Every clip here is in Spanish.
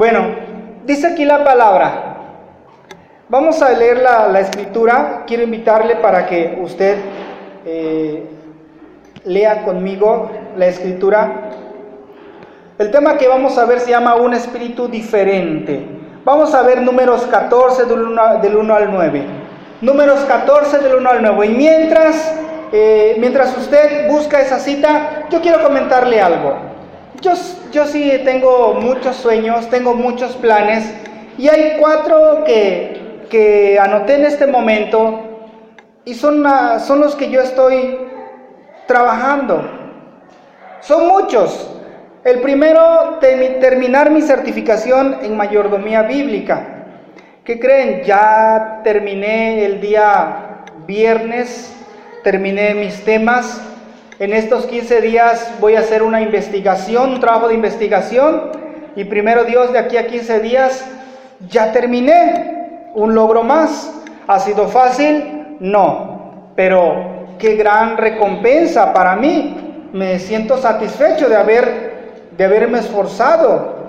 Bueno, dice aquí la palabra. Vamos a leer la, escritura. Quiero invitarle para que usted eh, lea conmigo la escritura. El tema que vamos a ver se llama un espíritu diferente. Vamos a ver números 14 del 1, del 1 al 9. Números 14 del 1 al 9. Y mientras, eh, mientras usted busca esa cita, yo quiero comentarle algo. Yo, yo sí tengo muchos sueños, tengo muchos planes y hay cuatro que, que anoté en este momento y son, son los que yo estoy trabajando. Son muchos. El primero, terminar mi certificación en mayordomía bíblica. ¿Qué creen? Ya terminé el día viernes, terminé mis temas. En estos 15 días voy a hacer una investigación, un trabajo de investigación. Y primero Dios, de aquí a 15 días ya terminé. Un logro más. ¿Ha sido fácil? No. Pero qué gran recompensa para mí. Me siento satisfecho de haber de haberme esforzado.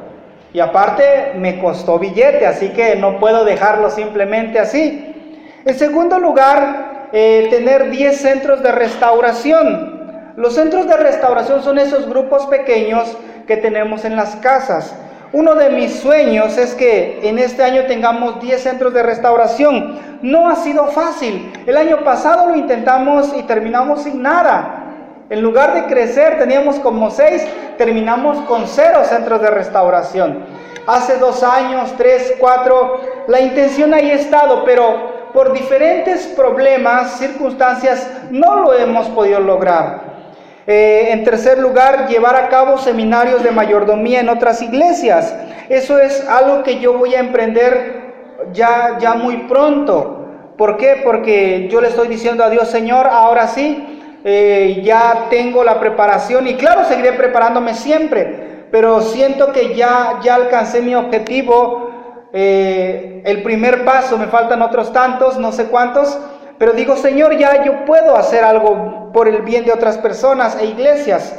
Y aparte me costó billete, así que no puedo dejarlo simplemente así. En segundo lugar, eh, tener 10 centros de restauración. Los centros de restauración son esos grupos pequeños que tenemos en las casas. Uno de mis sueños es que en este año tengamos 10 centros de restauración. No ha sido fácil. El año pasado lo intentamos y terminamos sin nada. En lugar de crecer, teníamos como seis, terminamos con cero centros de restauración. Hace dos años, tres, cuatro, la intención ahí ha estado, pero por diferentes problemas, circunstancias, no lo hemos podido lograr. Eh, en tercer lugar, llevar a cabo seminarios de mayordomía en otras iglesias. Eso es algo que yo voy a emprender ya, ya muy pronto. ¿Por qué? Porque yo le estoy diciendo a Dios, Señor, ahora sí, eh, ya tengo la preparación y claro, seguiré preparándome siempre, pero siento que ya, ya alcancé mi objetivo, eh, el primer paso, me faltan otros tantos, no sé cuántos, pero digo, Señor, ya yo puedo hacer algo por el bien de otras personas e iglesias.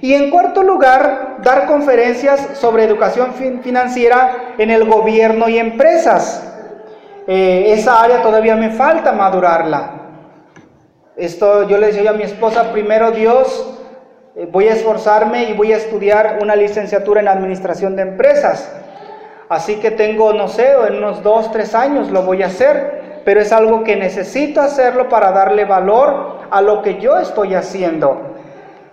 Y en cuarto lugar, dar conferencias sobre educación financiera en el gobierno y empresas. Eh, esa área todavía me falta madurarla. Esto yo le decía a mi esposa, primero Dios, eh, voy a esforzarme y voy a estudiar una licenciatura en administración de empresas. Así que tengo, no sé, en unos dos, tres años lo voy a hacer, pero es algo que necesito hacerlo para darle valor a lo que yo estoy haciendo.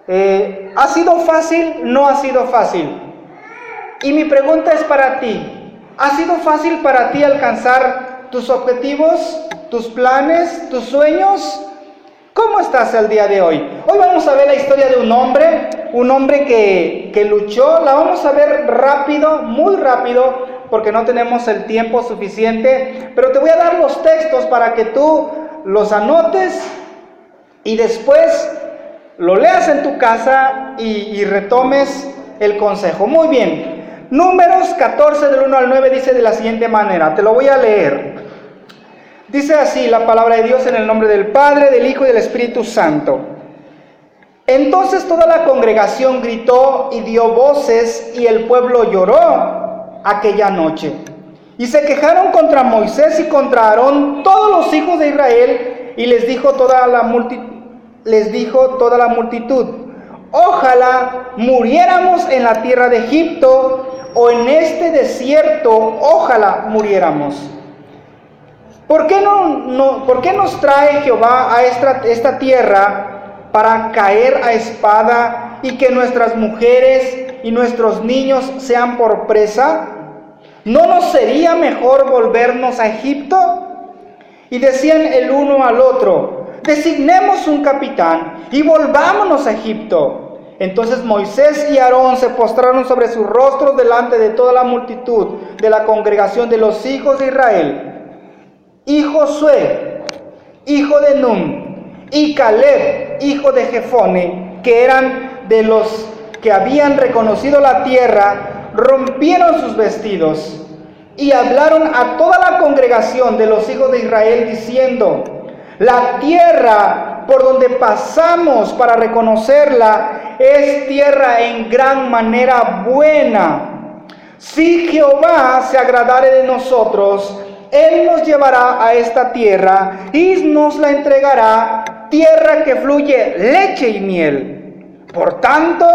Eh, ¿Ha sido fácil? No ha sido fácil. Y mi pregunta es para ti. ¿Ha sido fácil para ti alcanzar tus objetivos, tus planes, tus sueños? ¿Cómo estás el día de hoy? Hoy vamos a ver la historia de un hombre, un hombre que, que, luchó, la vamos a ver rápido, muy rápido, porque no tenemos el tiempo suficiente, pero te voy a dar los textos para que tú los anotes y después lo leas en tu casa y, retomes el consejo. Muy bien, números 14 del 1 al 9 dice de la siguiente manera, te lo voy a leer. Dice así la palabra de Dios en el nombre del Padre, del Hijo y del Espíritu Santo. Entonces toda la congregación gritó y dio voces y el pueblo lloró aquella noche. Y se quejaron contra Moisés y contra Aarón todos los hijos de Israel y les dijo toda la multitud, les dijo toda la multitud, ojalá muriéramos en la tierra de Egipto o en este desierto, ojalá muriéramos. ¿Por qué, no, ¿Por qué nos trae Jehová a esta, esta tierra para caer a espada y que nuestras mujeres y nuestros niños sean por presa? ¿No nos sería mejor volvernos a Egipto? Y decían el uno al otro, designemos un capitán y volvámonos a Egipto. Entonces Moisés y Aarón se postraron sobre sus rostros delante de toda la multitud de la congregación de los hijos de Israel y Josué, hijo de Num, y Caleb, hijo de Jefone, que eran de los que habían reconocido la tierra, rompieron sus vestidos y hablaron a toda la congregación de los hijos de Israel diciendo, la tierra por donde pasamos para reconocerla es tierra en gran manera buena Si Jehová se agradare de nosotros, Él nos llevará a esta tierra y nos la entregará, tierra que fluye leche y miel. Por tanto,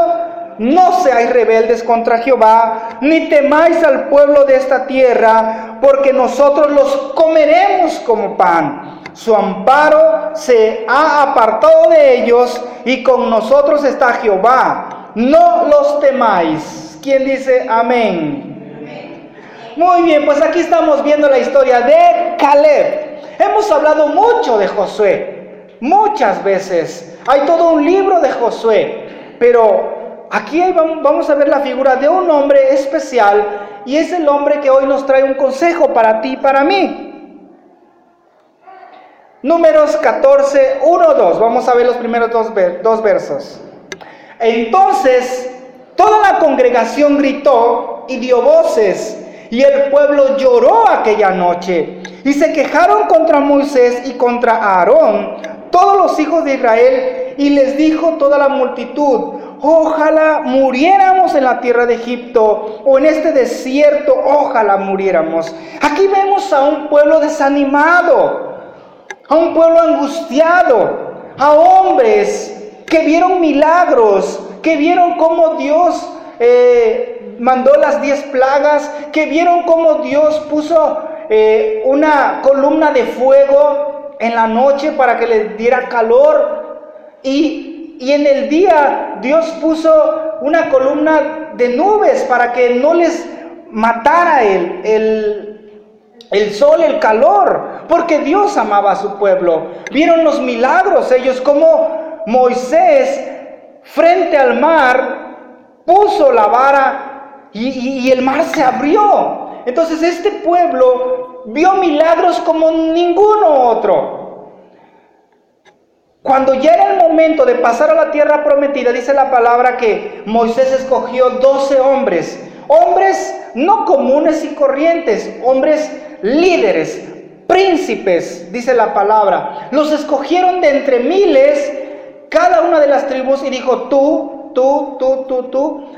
no seáis rebeldes contra Jehová, ni temáis al pueblo de esta tierra, porque nosotros los comeremos como pan. Su amparo se ha apartado de ellos y con nosotros está Jehová. No los temáis. ¿Quién dice amén? Muy bien, pues aquí estamos viendo la historia de Caleb. Hemos hablado mucho de Josué, muchas veces. Hay todo un libro de Josué, pero Aquí vamos a ver la figura de un hombre especial y es el hombre que hoy nos trae un consejo para ti y para mí. Números 14, 1, 2. Vamos a ver los primeros dos, dos versos. Entonces toda la congregación gritó y dio voces y el pueblo lloró aquella noche y se quejaron contra Moisés y contra Aarón, todos los hijos de Israel, y les dijo toda la multitud, ojalá muriéramos en la tierra de Egipto o en este desierto, ojalá muriéramos. Aquí vemos a un pueblo desanimado, a un pueblo angustiado, a hombres que vieron milagros, que vieron cómo Dios eh, mandó las diez plagas, que vieron cómo Dios puso eh, una columna de fuego en la noche para que les diera calor y y en el día Dios puso una columna de nubes para que no les matara el, el, el, sol, el calor, porque Dios amaba a su pueblo. Vieron los milagros ellos, como Moisés frente al mar puso la vara y, y el mar se abrió. Entonces este pueblo vio milagros como ninguno otro. Cuando ya era el momento de pasar a la tierra prometida, dice la palabra que Moisés escogió 12 hombres, hombres no comunes y corrientes, hombres líderes, príncipes, dice la palabra. Los escogieron de entre miles, cada una de las tribus, y dijo, tú, tú, tú, tú, tú,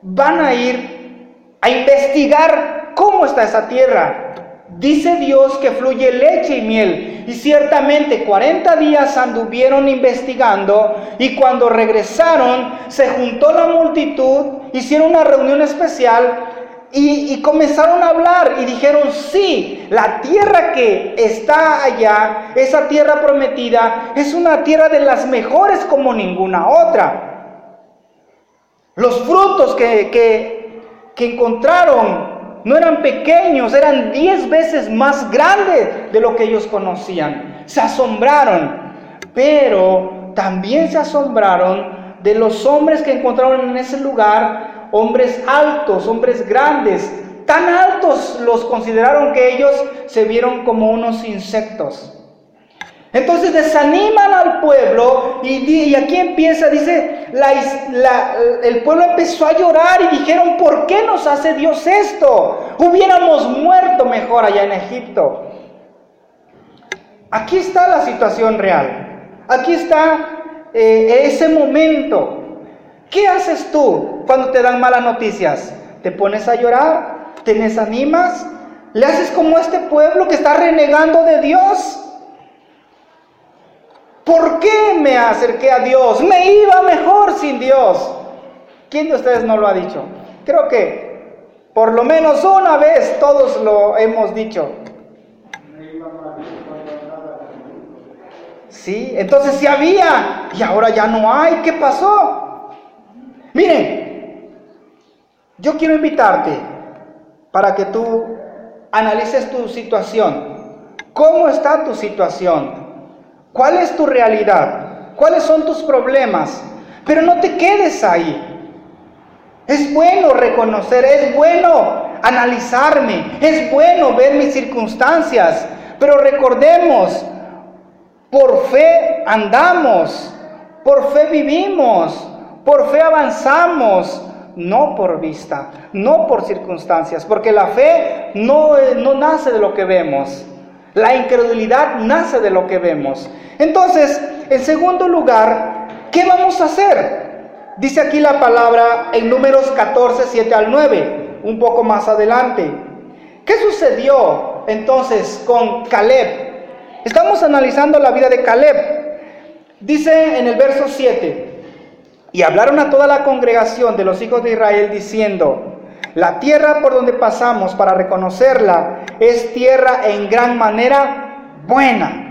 van a ir a investigar cómo está esa tierra. Dice Dios que fluye leche y miel. Y ciertamente 40 días anduvieron investigando y cuando regresaron se juntó la multitud, hicieron una reunión especial y, comenzaron a hablar y dijeron, sí, la tierra que está allá, esa tierra prometida, es una tierra de las mejores como ninguna otra. Los frutos que, que, que encontraron no eran pequeños, eran diez veces más grandes de lo que ellos conocían. Se asombraron, pero también se asombraron de los hombres que encontraron en ese lugar, hombres altos, hombres grandes, tan altos los consideraron que ellos se vieron como unos insectos. Entonces desaniman al pueblo y, aquí empieza, dice, el pueblo empezó a llorar y dijeron, ¿por qué nos hace Dios esto? Hubiéramos muerto mejor allá en Egipto. Aquí está la situación real. Aquí está eh, ese momento. ¿Qué haces tú cuando te dan malas noticias? ¿Te pones a llorar? ¿Te desanimas? ¿Le haces como este pueblo que está renegando de Dios? ¿Por qué me acerqué a Dios? Me iba mejor sin Dios. ¿Quién de ustedes no lo ha dicho? Creo que por lo menos una vez todos lo hemos dicho. Sí, entonces sí había y ahora ya no hay. ¿Qué pasó? Miren, yo quiero invitarte para que tú analices tu situación. ¿Cómo está tu situación? ¿Cuál es tu realidad? ¿Cuáles son tus problemas? Pero no te quedes ahí. Es bueno reconocer, es bueno analizarme, es bueno ver mis circunstancias, pero recordemos, por fe andamos, por fe vivimos, por fe avanzamos, no por vista, no por circunstancias, porque la fe no, no nace de lo que vemos, la incredulidad nace de lo que vemos. Entonces, en segundo lugar, ¿qué vamos a hacer? Dice aquí la palabra en números 14, 7 al 9. un poco más adelante. ¿Qué sucedió entonces con Caleb? Estamos analizando la vida de Caleb. Dice en el verso 7, y hablaron a toda la congregación de los hijos de Israel diciendo, la tierra por donde pasamos para reconocerla es tierra en gran manera buena.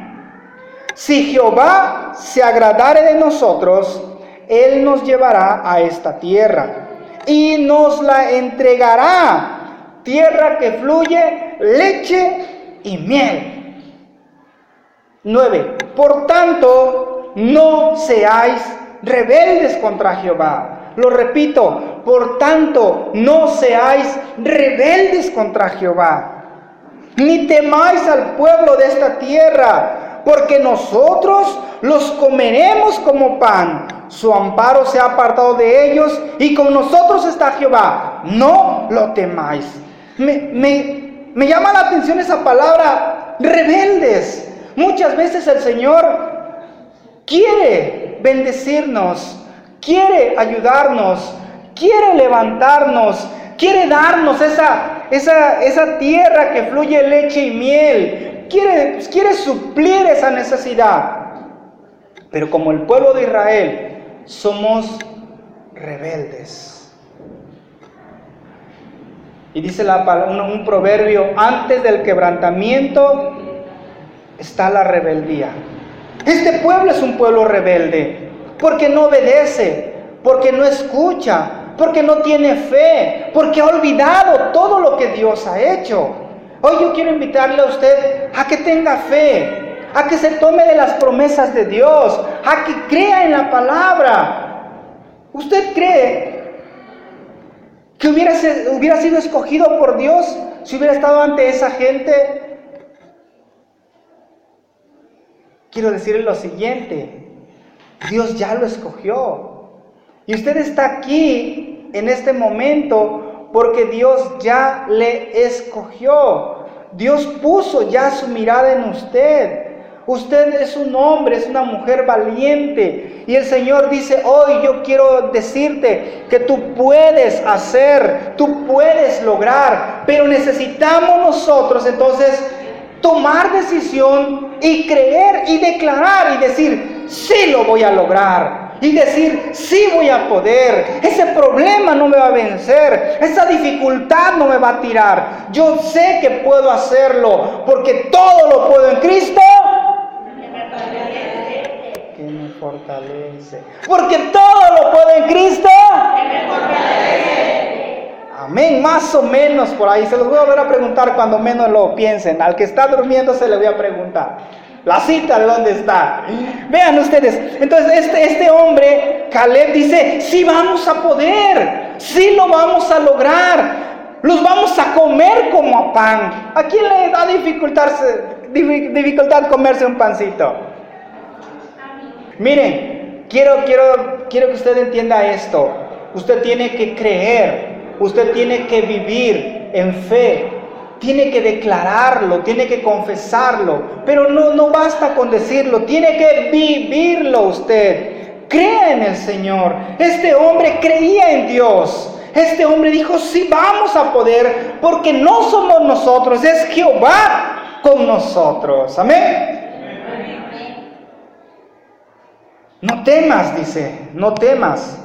Si Jehová se agradare de nosotros, Él nos llevará a esta tierra y nos la entregará. Tierra que fluye leche y miel. 9. Por tanto, no seáis rebeldes contra Jehová. Lo repito, por tanto, no seáis rebeldes contra Jehová, ni temáis al pueblo de esta tierra, porque nosotros los comeremos como pan. Su amparo se ha apartado de ellos y con nosotros está Jehová. No lo temáis. Me, me, me llama la atención esa palabra, rebeldes. Muchas veces el Señor quiere bendecirnos, quiere ayudarnos, quiere levantarnos, quiere darnos esa, esa, esa tierra que fluye leche y miel, quiere, quiere suplir esa necesidad. Pero como el pueblo de Israel, somos rebeldes. Y dice la, un, un proverbio, antes del quebrantamiento está la rebeldía. Este pueblo es un pueblo rebelde, porque no obedece, porque no escucha, porque no tiene fe, porque ha olvidado todo lo que Dios ha hecho. Hoy yo quiero invitarle a usted a que tenga fe, a que se tome de las promesas de Dios, a que crea en la palabra. ¿Usted cree que hubiera, sido escogido por Dios si hubiera estado ante esa gente? Quiero decirle lo siguiente, Dios ya lo escogió. Y usted está aquí en este momento porque Dios ya le escogió. Dios puso ya su mirada en usted. Usted es un hombre, es una mujer valiente. Y el Señor dice, hoy yo quiero decirte que tú puedes hacer, tú puedes lograr, pero necesitamos nosotros entonces tomar decisión y creer y declarar y decir, sí lo voy a lograr. Y decir, sí voy a poder, ese problema no me va a vencer, esa dificultad no me va a tirar. Yo sé que puedo hacerlo, porque todo lo puedo en Cristo. Que me fortalece. Porque todo lo puedo en Cristo. Que me fortalece. Amén, más o menos por ahí. Se los voy a volver a preguntar cuando menos lo piensen. Al que está durmiendo se le voy a preguntar. La cita de dónde está. Vean ustedes. Entonces este, este hombre, Caleb, dice, sí vamos a poder. Sí lo vamos a lograr. Los vamos a comer como a pan. ¿A quién le da dificultad, comerse un pancito? Miren, quiero, quiero, quiero que usted entienda esto. Usted tiene que creer. Usted tiene que vivir en fe tiene que declararlo, tiene que confesarlo, pero no, no basta con decirlo, tiene que vivirlo usted. Crea en el Señor. Este hombre creía en Dios. Este hombre dijo, sí, vamos a poder, porque no somos nosotros, es Jehová con nosotros. Amén. No temas, dice, no temas.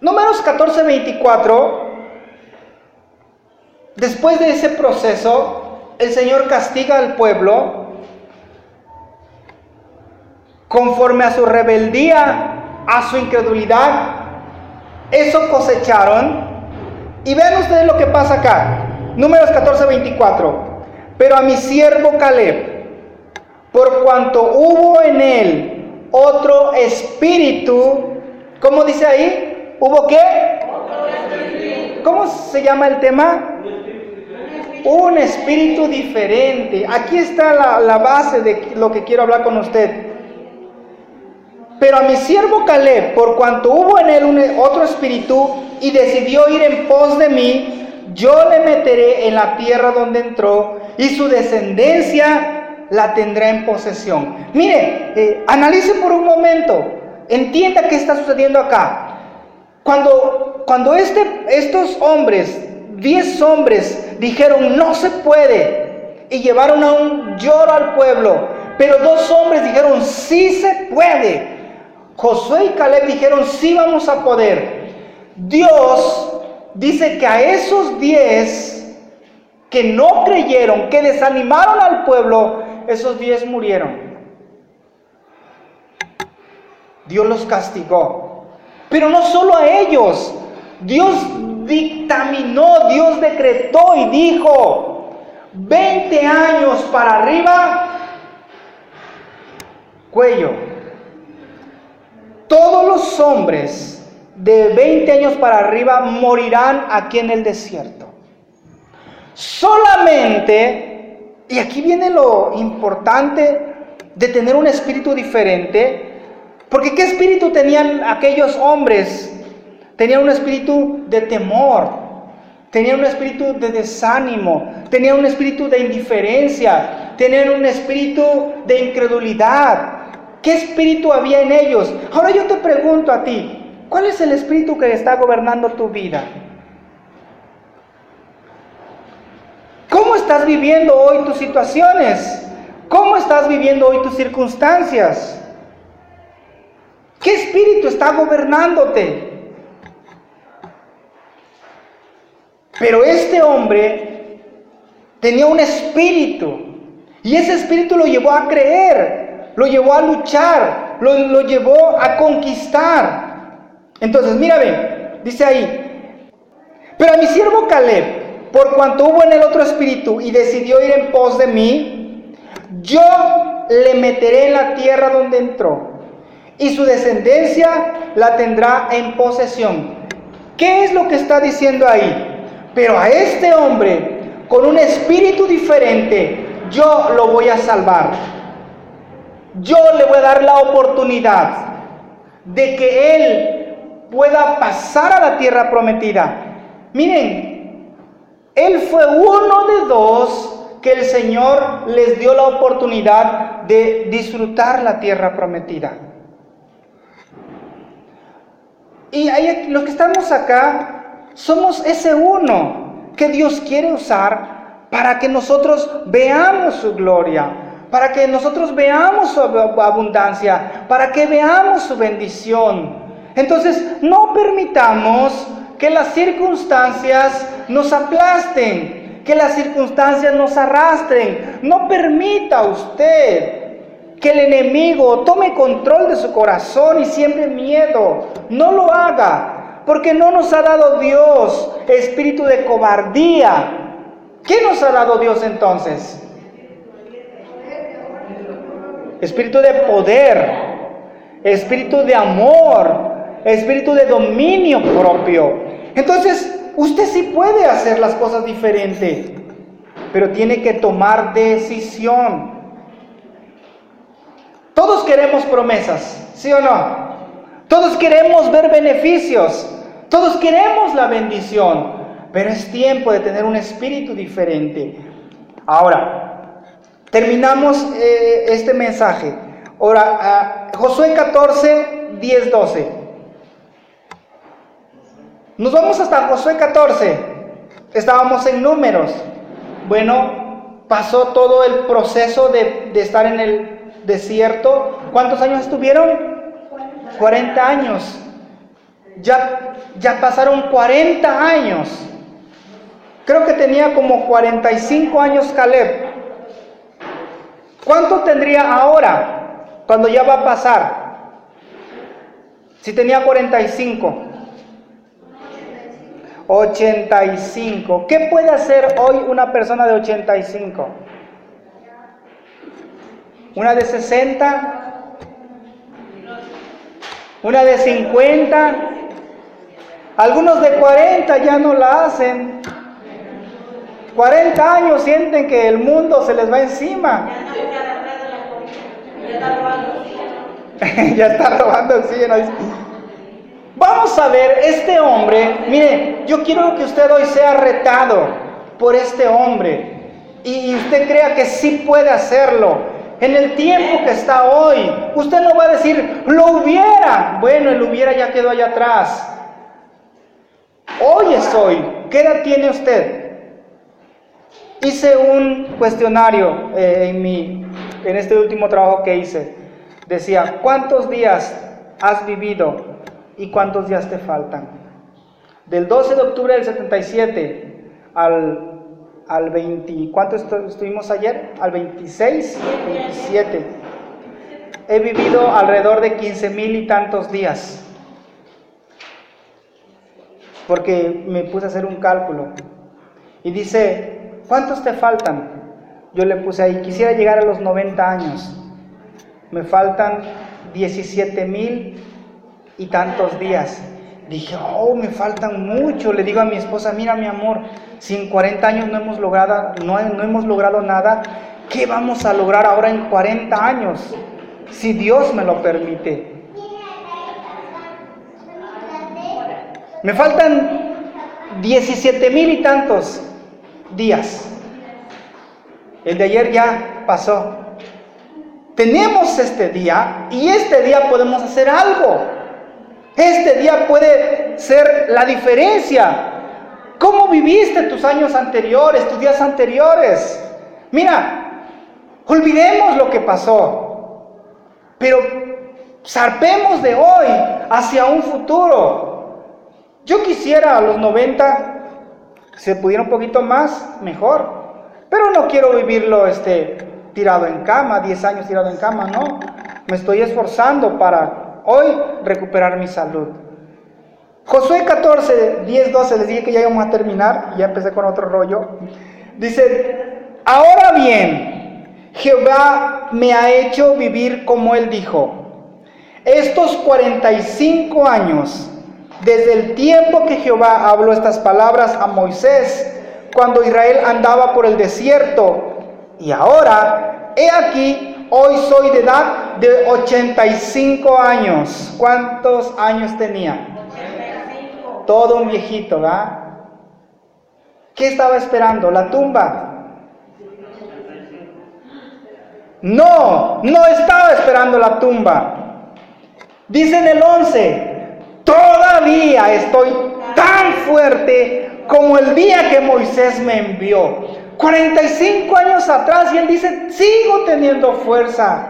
Números 14, 24 Después de ese proceso, el Señor castiga al pueblo conforme a su rebeldía, a su incredulidad. Eso cosecharon. Y vean ustedes lo que pasa acá. Números 14, 24. Pero a mi siervo Caleb, por cuanto hubo en él otro espíritu, ¿cómo dice ahí? ¿Hubo qué? ¿Cómo se llama el tema? un espíritu diferente. Aquí está la, base de lo que quiero hablar con usted. Pero a mi siervo Caleb, por cuanto hubo en él otro espíritu y decidió ir en pos de mí, yo le meteré en la tierra donde entró y su descendencia la tendrá en posesión. Mire, eh, analice por un momento, entienda qué está sucediendo acá. Cuando cuando este, estos hombres, diez hombres, dijeron no se puede y llevaron a un lloro al pueblo, pero dos hombres dijeron sí se puede. Josué y Caleb dijeron sí vamos a poder. Dios dice que a esos diez que no creyeron, que desanimaron al pueblo, esos diez murieron. Dios los castigó. Pero no solo a ellos. Dios dictaminó, Dios decretó y dijo, 20 años para arriba, cuello. Todos los hombres de 20 años para arriba morirán aquí en el desierto. Solamente, y aquí viene lo importante de tener un espíritu diferente, porque ¿qué espíritu tenían aquellos hombres? Tenían un espíritu de temor, tenían un espíritu de desánimo, tenían un espíritu de indiferencia, tenían un espíritu de incredulidad. ¿Qué espíritu había en ellos? Ahora yo te pregunto a ti, ¿cuál es el espíritu que está gobernando tu vida? ¿Cómo estás viviendo hoy tus situaciones? ¿Cómo estás viviendo hoy tus circunstancias? ¿Qué espíritu está gobernándote? Pero este hombre tenía un espíritu y ese espíritu lo llevó a creer, lo llevó a luchar, lo, llevó a conquistar. Entonces, mira, dice ahí, pero a mi siervo Caleb, por cuanto hubo en el otro espíritu y decidió ir en pos de mí, yo le meteré en la tierra donde entró y su descendencia la tendrá en posesión. ¿Qué es lo que está diciendo ahí? Pero a este hombre, con un espíritu diferente, yo lo voy a salvar. Yo le voy a dar la oportunidad de que él pueda pasar a la tierra prometida. Miren, él fue uno de dos que el Señor les dio la oportunidad de disfrutar la tierra prometida. Y los que estamos acá somos ese uno que Dios quiere usar para que nosotros veamos su gloria, para que nosotros veamos su abundancia, para que veamos su bendición. Entonces, no permitamos que las circunstancias nos aplasten, que las circunstancias nos arrastren. No permita usted que el enemigo tome control de su corazón y siembre miedo. No lo haga, porque no nos ha dado Dios espíritu de cobardía. ¿Qué nos ha dado Dios entonces? Espíritu de poder, espíritu de amor, espíritu de dominio propio. Entonces, usted sí puede hacer las cosas diferente, pero tiene que tomar decisión. Todos queremos promesas, ¿sí o no? Todos queremos ver beneficios, todos queremos la bendición, pero es tiempo de tener un espíritu diferente. Ahora, terminamos eh, este mensaje. Ahora, Josué 14, 10, 12. Nos vamos hasta Josué 14. Estábamos en números. Bueno, pasó todo el proceso de, de estar en el desierto. ¿Cuántos años estuvieron? 40 años. Ya, ya pasaron 40 años. Creo que tenía como 45 años Caleb. ¿Cuánto tendría ahora cuando ya va a pasar? Si tenía 45. 85. ¿Qué puede hacer hoy una persona de 85? una de 60, una de 50, algunos de 40 ya no la hacen. 40 años sienten que el mundo se les va encima. ya está robando oxígeno. Vamos a ver, este hombre, mire, yo quiero que usted hoy sea retado por este hombre y usted crea que sí puede hacerlo en el tiempo que está hoy. Usted no va a decir, lo hubiera. Bueno, el hubiera ya quedó allá atrás. Hoy es hoy. ¿Qué edad tiene usted? Hice un cuestionario eh, en, mi, en este último trabajo que hice. Decía, ¿cuántos días has vivido y cuántos días te faltan? Del 12 de octubre del 77 al, al 20, ¿cuánto estuvimos ayer? Al 26, 27. He vivido alrededor de 15 mil y tantos días. Porque me puse a hacer un cálculo. Y dice, ¿cuántos te faltan? Yo le puse ahí, quisiera llegar a los 90 años. Me faltan 17 mil y tantos días. Dije, oh, me faltan mucho. Le digo a mi esposa, mira mi amor, si en 40 años no hemos logrado, no, no hemos logrado nada, ¿qué vamos a lograr ahora en 40 años? Si Dios me lo permite. Me faltan 17 mil y tantos días. El de ayer ya pasó. Tenemos este día y este día podemos hacer algo. Este día puede ser la diferencia. ¿Cómo viviste tus años anteriores, tus días anteriores? Mira, olvidemos lo que pasó, pero zarpemos de hoy hacia un futuro. Yo quisiera a los 90, se pudiera un poquito más, mejor. Pero no quiero vivirlo este, tirado en cama, 10 años tirado en cama, no. Me estoy esforzando para hoy recuperar mi salud. Josué 14, 10, 12, les dije que ya íbamos a terminar, ya empecé con otro rollo. Dice, ahora bien, Jehová me ha hecho vivir como él dijo. Estos 45 años, desde el tiempo que Jehová habló estas palabras a Moisés, cuando Israel andaba por el desierto. Y ahora, he aquí, hoy soy de edad de 85 años. ¿Cuántos años tenía? Todo un viejito, ¿verdad? ¿Qué estaba esperando? ¿La tumba? No, no estaba esperando la tumba. Dice en el 11, todavía estoy tan fuerte como el día que Moisés me envió. 45 años atrás y él dice, sigo teniendo fuerza.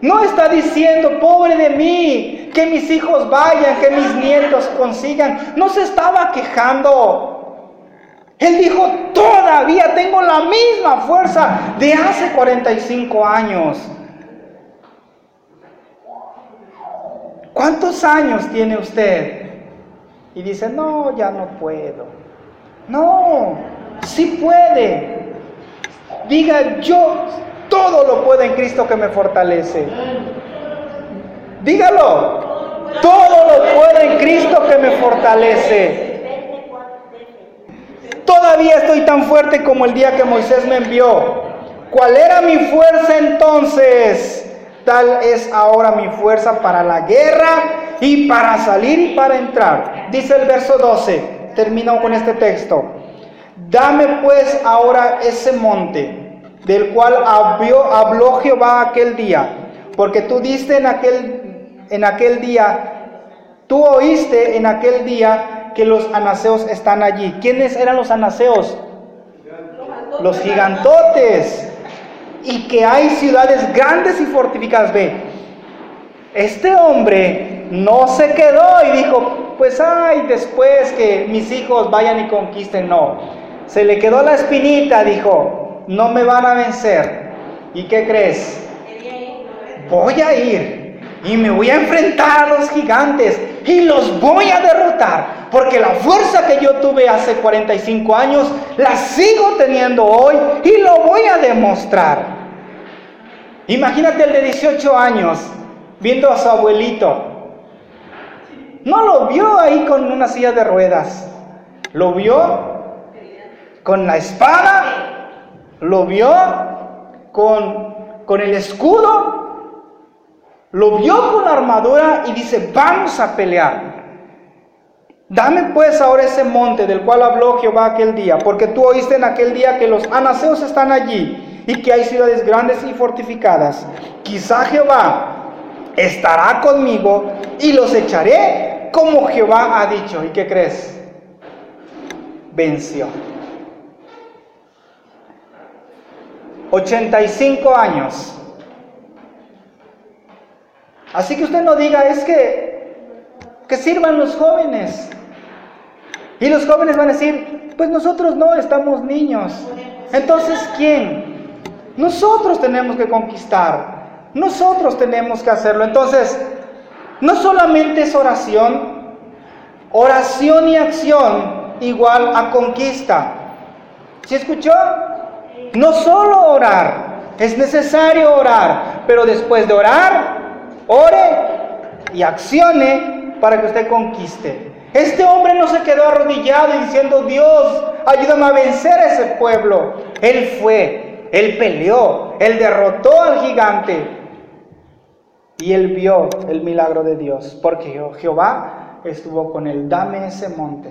No está diciendo, pobre de mí, que mis hijos vayan, que mis nietos consigan. No se estaba quejando. Él dijo, todavía tengo la misma fuerza de hace 45 años. ¿Cuántos años tiene usted? y dice, no, ya no puedo. No, sí puede. Diga, yo todo lo puedo en Cristo que me fortalece. Dígalo, todo lo puedo en Cristo que me fortalece. Todavía estoy tan fuerte como el día que Moisés me envió. ¿Cuál era mi fuerza entonces? Tal es ahora mi fuerza para la guerra y para salir y para entrar. Dice el verso 12, termino con este texto. Dame pues ahora ese monte del cual habló, habló Jehová aquel día, porque tú diste en aquel, en aquel día, tú oíste en aquel día que los anaseos están allí. ¿Quiénes eran los anaseos? Los gigantotes y que hay ciudades grandes y fortificadas. Ve, este hombre no se quedó y dijo, pues ay, después que mis hijos vayan y conquisten. No, se le quedó la espinita, dijo, no me van a vencer. ¿Y qué crees? Voy a ir y me voy a enfrentar a los gigantes y los voy a derrotar, porque la fuerza que yo tuve hace 45 años la sigo teniendo hoy y lo voy a demostrar. Imagínate el de 18 años viendo a su abuelito. No lo vio ahí con una silla de ruedas. Lo vio con la espada. Lo vio con, con el escudo. Lo vio con la armadura y dice, vamos a pelear. Dame pues ahora ese monte del cual habló Jehová aquel día, porque tú oíste en aquel día que los anaseos están allí y que hay ciudades grandes y fortificadas. Quizá Jehová estará conmigo y los echaré como Jehová ha dicho. ¿Y qué crees? Venció. 85 años. Así que usted no diga, es que, que sirvan los jóvenes. Y los jóvenes van a decir, pues nosotros no, estamos niños. Entonces, ¿quién? Nosotros tenemos que conquistar. Nosotros tenemos que hacerlo. Entonces, no solamente es oración, oración y acción igual a conquista. ¿Sí escuchó? No solo orar, es necesario orar, pero después de orar, ore y accione para que usted conquiste. Este hombre no se quedó arrodillado diciendo, Dios, ayúdame a vencer a ese pueblo. Él fue, él peleó, él derrotó al gigante. Y él vio el milagro de Dios, porque Jehová estuvo con él, dame ese monte.